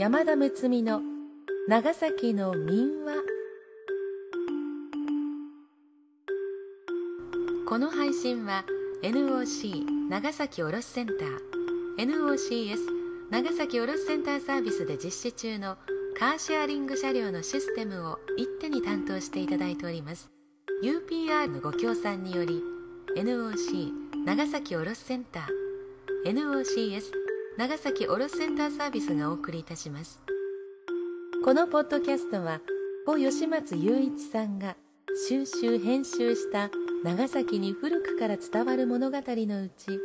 山田睦美の長崎の民話。この配信は NOC 長崎卸センター。NOCS 長崎卸センターサービスで実施中のカーシェアリング車両のシステムを一手に担当していただいております。UPR のご協賛により NOC 長崎卸センター。NOCS 長崎卸センターサービスがお送りいたします。このポッドキャストは故吉松雄一さんが収集編集した長崎に古くから伝わる物語のうち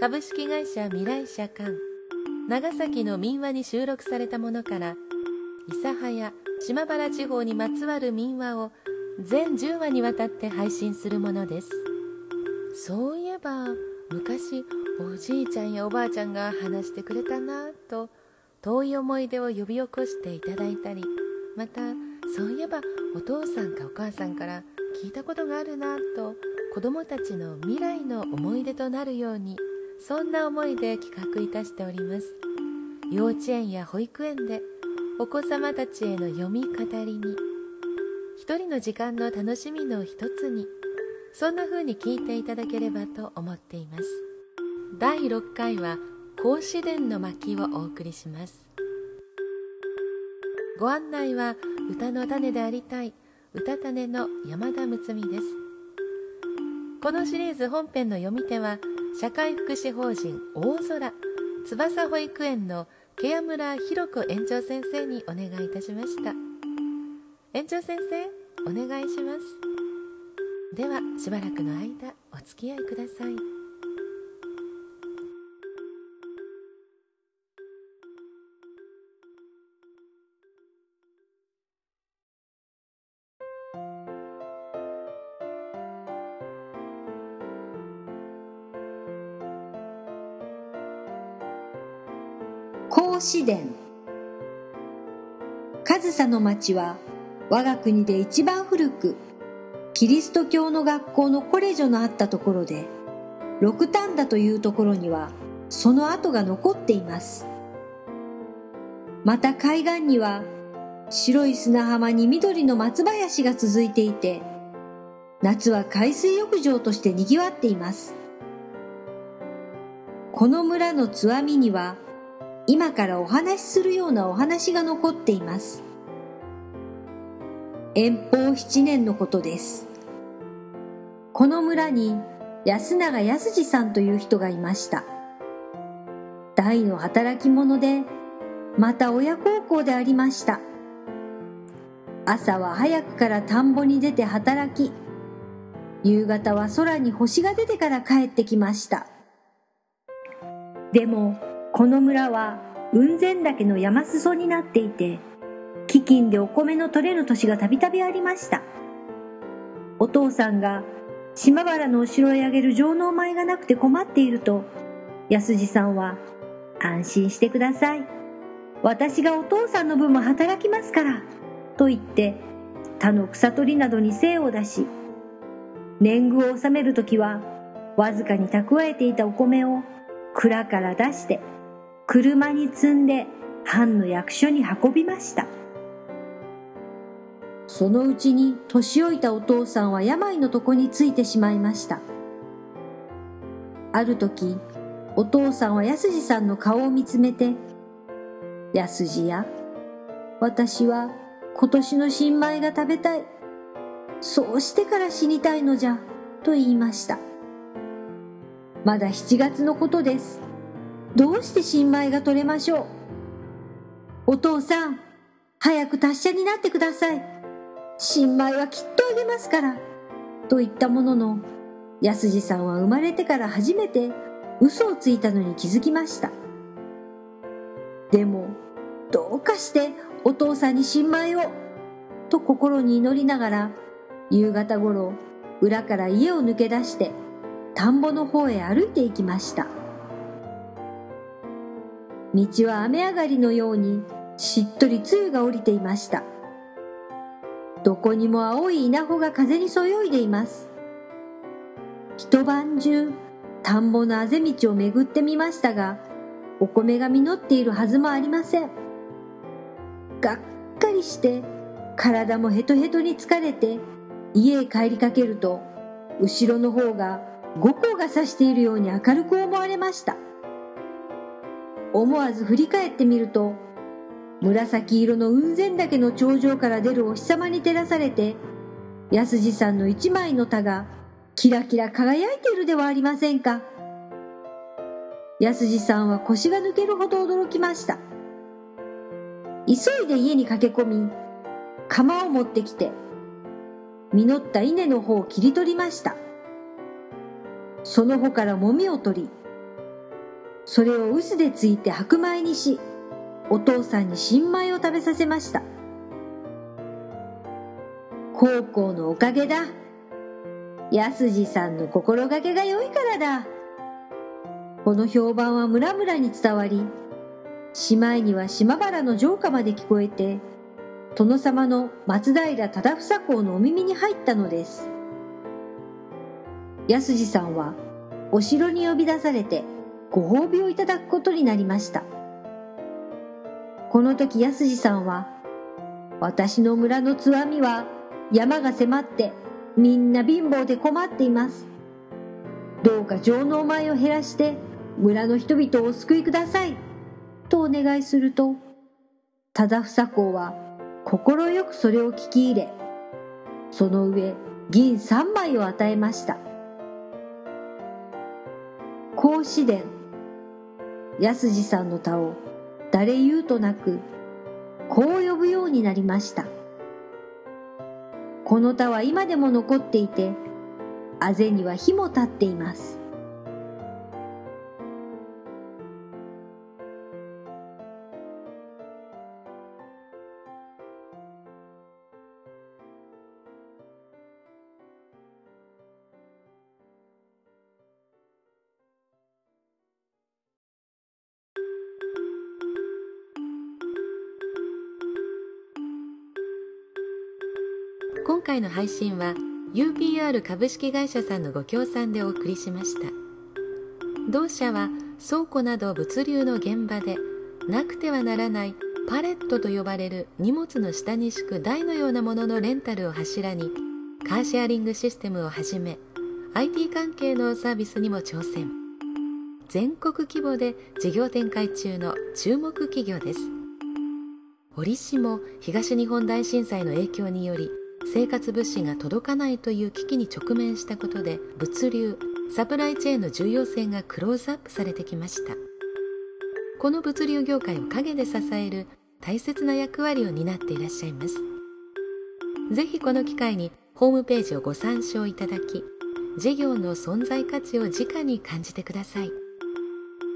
株式会社未来社館長崎の民話に収録されたものから諫早島原地方にまつわる民話を全10話にわたって配信するものです。そういえば昔おじいちゃんやおばあちゃんが話してくれたなと遠い思い出を呼び起こしていただいたりまたそういえばお父さんかお母さんから聞いたことがあるなと子供たちの未来の思い出となるようにそんな思いで企画いたしております。幼稚園や保育園でお子様たちへの読み語りに一人の時間の楽しみの一つにそんな風に聞いていただければと思っています。第6回は孔子殿の巻をお送りします。ご案内は歌の種でありたい歌種の山田睦美です。このシリーズ本編の読み手は社会福祉法人大空翼保育園のケア村弘子園長先生にお願いいたしました。園長先生お願いします。ではしばらくの間お付き合いください。孔子殿上総の町は我が国で一番古くキリスト教の学校のコレジョのあったところで、六反田というところにはその跡が残っています。また海岸には白い砂浜に緑の松林が続いていて、夏は海水浴場として賑わっています。この村の津網には今からお話しするようなお話が残っています。遠方七年のことです。この村に安永康次さんという人がいました。大の働き者で、また親孝行でありました。朝は早くから田んぼに出て働き、夕方は空に星が出てから帰ってきました。でも、この村は雲仙岳の山裾になっていて、飢饉でお米の取れる年がたびたびありました。お父さんが島原のお城へあげる上納米がなくて困っていると、安次さんは、安心してください。私がお父さんの分も働きますから、と言って、他の草取りなどに精を出し、年貢を納めるときは、わずかに蓄えていたお米を蔵から出して、車に積んで藩の役所に運びました。そのうちに年老いたお父さんは病の床についてしまいました。ある時、お父さんは安次さんの顔を見つめて、安次や、私は今年の新米が食べたい。そうしてから死にたいのじゃ、と言いました。まだ7月のことです。どうして新米が取れましょう？お父さん、早く達者になってください。新米はきっとあげますから。と言ったものの、安次さんは生まれてから初めて嘘をついたのに気づきました。でも、どうかしてお父さんに新米を、と心に祈りながら、夕方頃、裏から家を抜け出して、田んぼの方へ歩いて行きました。道は雨上がりのようにしっとり露が降りていました。どこにも青い稲穂が風にそよいでいます。一晩中、田んぼのあぜ道を巡ってみましたが、お米が実っているはずもありません。がっかりして体もヘトヘトに疲れて家へ帰りかけると後ろの方が五光が差しているように明るく思われました思わず振り返ってみると紫色の雲仙岳の頂上から出るお日様に照らされて安次さんの一枚の田がキラキラ輝いているではありませんか。安次さんは腰が抜けるほど驚きました。急いで家に駆け込み釜を持ってきて実った稲の方を切り取りました。その穂からもみを取りそれを臼でついて白米にしお父さんに新米を食べさせました。孝行のおかげだ。安次さんの心がけが良いからだ。この評判は村々に伝わりしまいには島原の城下まで聞こえて殿様の松平忠房公のお耳に入ったのです。安次さんはお城に呼び出されてご褒美をいただくことになりました。この時安次さんは私の村のつわみは山が迫ってみんな貧乏で困っています。どうか上納米を減らして村の人々をお救いください。とお願いすると忠房公は快くそれを聞き入れ、その上、銀三枚を与えました。孔子伝、安次さんの田を誰言うとなく、こう呼ぶようになりました。この田は今でも残っていて、あぜには火も立っています。回の配信は UPR 株式会社さんのご協賛でお送りしました。同社は倉庫など物流の現場でなくてはならないパレットと呼ばれる荷物の下に敷く台のようなもののレンタルを柱にカーシェアリングシステムをはじめ IT 関係のサービスにも挑戦。全国規模で事業展開中の注目企業です。折しも東日本大震災の影響により生活物資が届かないという危機に直面したことで物流サプライチェーンの重要性がクローズアップされてきました。この物流業界を陰で支える大切な役割を担っていらっしゃいます。ぜひこの機会にホームページをご参照いただき事業の存在価値を直に感じてください。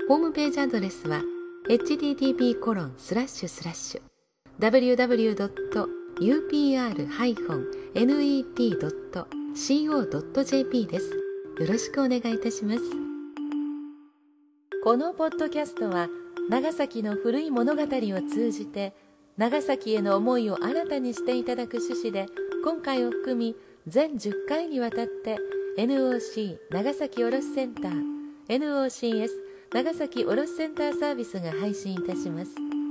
ホームページアドレスは http://www. upr-net.co.jp です。よろしくお願いいたします。このポッドキャストは長崎の古い物語を通じて長崎への思いを新たにしていただく趣旨で今回を含み全10回にわたって NOC 長崎卸センター NOCS 長崎卸センターサービスが配信いたします。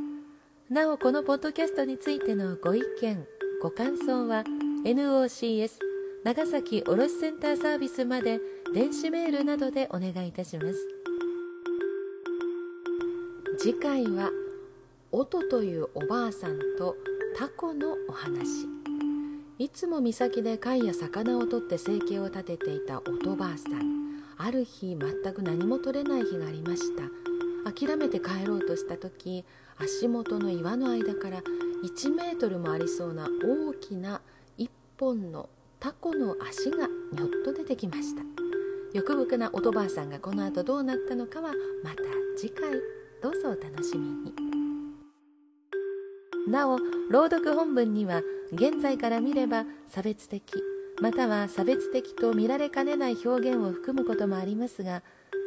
なおこのポッドキャストについてのご意見ご感想は NOCS 長崎卸センターサービスまで電子メールなどでお願いいたします。次回は「音というおばあさんとタコのお話」いつも岬で貝や魚を取って生計を立てていた音ばあさん。ある日全く何も取れない日がありました。諦めて帰ろうとした時足元の岩の間から1メートルもありそうな大きな1本のタコの足がにょっと出てきました。欲深なおとばあさんがこの後どうなったのかはまた次回どうぞお楽しみに。なお朗読本文には現在から見れば差別的または差別的と見られかねない表現を含むこともありますが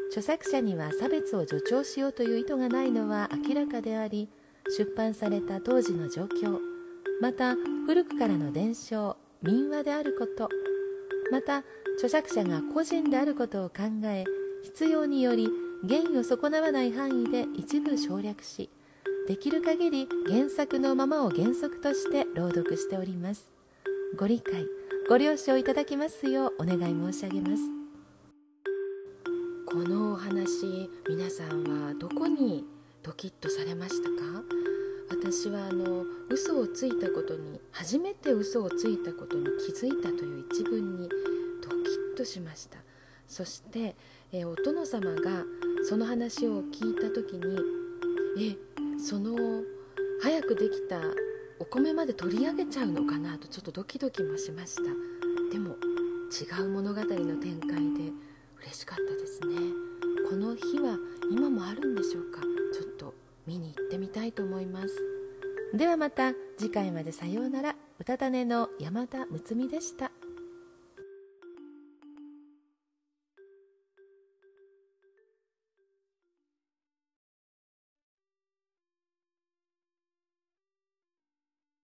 著作者には差別を助長しようという意図がないのは明らかであり出版された当時の状況また古くからの伝承民話であることまた著作者が個人であることを考え必要により原意を損なわない範囲で一部省略しできる限り原作のままを原則として朗読しております。ご理解ご了承いただきますようお願い申し上げます。このお話皆さんはどこにドキッとされましたか？私はあの嘘をついたことに初めて嘘をついたことに気づいたという一文にドキッとしました。そして、えお殿様がその話を聞いた時にえその早くできたお米まで取り上げちゃうのかなとちょっとドキドキもしました。でも違う物語の展開で嬉しかったです。の日は今もあるんでしょうか？ちょっと見に行ってみたいと思います。ではまた次回までさようなら。うたた寝の山田睦美でした。